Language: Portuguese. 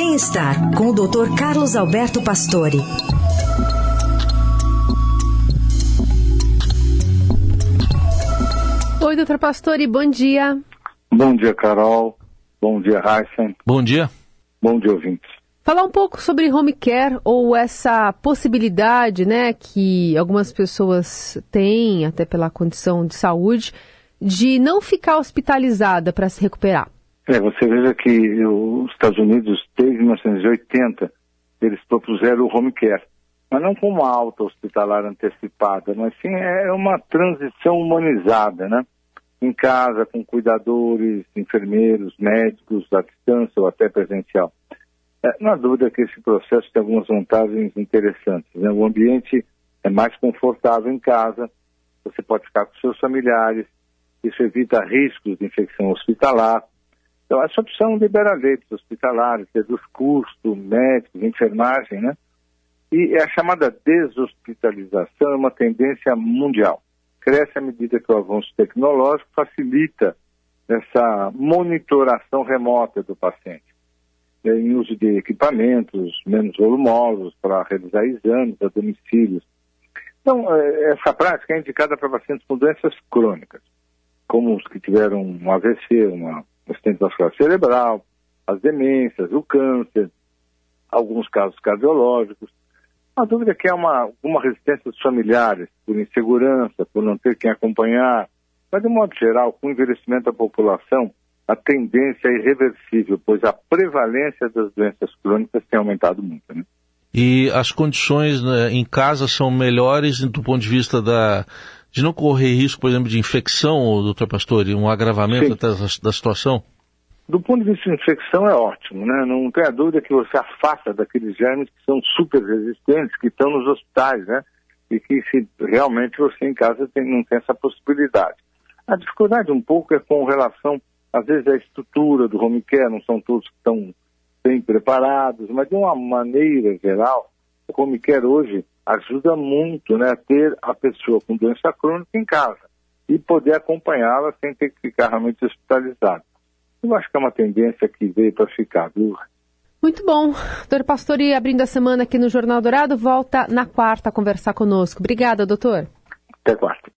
Bem-estar com o Dr. Carlos Alberto Pastore. Oi, doutor Pastore, bom dia. Bom dia, Carol. Bom dia, Heisen. Bom dia. Bom dia, ouvintes. Falar um pouco sobre home care ou essa possibilidade, né, que algumas pessoas têm, até pela condição de saúde, de não ficar hospitalizada para se recuperar. É, você veja que os Estados Unidos, desde 1980, eles propuseram o home care, mas não com uma alta hospitalar antecipada, mas sim é uma transição humanizada, né? Em casa, com cuidadores, enfermeiros, médicos, à distância ou até presencial. É, não há dúvida que esse processo tem algumas vantagens interessantes. Né? O ambiente é mais confortável em casa, você pode ficar com seus familiares, isso evita riscos de infecção hospitalar. Então, essa opção libera leitos hospitalares, reduz custo, médicos, enfermagem, né? E a chamada deshospitalização é uma tendência mundial. Cresce à medida que o avanço tecnológico facilita essa monitoração remota do paciente. É, em uso de equipamentos menos volumosos para realizar exames a domicílios. Então, é, essa prática é indicada para pacientes com doenças crônicas, como os que tiveram um AVC, uma acidente vascular cerebral, as demências, o câncer, alguns casos cardiológicos. A dúvida é que há uma, uma resistência dos familiares, por insegurança, por não ter quem acompanhar, mas de modo geral, com o envelhecimento da população, a tendência é irreversível, pois a prevalência das doenças crônicas tem aumentado muito. Né? E as condições né, em casa são melhores do ponto de vista da, de não correr risco, por exemplo, de infecção, doutor Pastore, um agravamento da, da situação? Do ponto de vista de infecção é ótimo, né? Não tem a dúvida que você afasta daqueles germes que são super resistentes, que estão nos hospitais, né? E que se realmente você em casa tem, não tem essa possibilidade. A dificuldade um pouco é com relação às vezes a estrutura do home care, não são todos que estão bem preparados, mas de uma maneira geral, o home care hoje ajuda muito né, a ter a pessoa com doença crônica em casa e poder acompanhá-la sem ter que ficar realmente hospitalizado. Eu acho que é uma tendência que veio para ficar, viu? Muito bom. Doutor Pastori, abrindo a semana aqui no Jornal Dourado, volta na quarta a conversar conosco. Obrigada, doutor. Até quarta.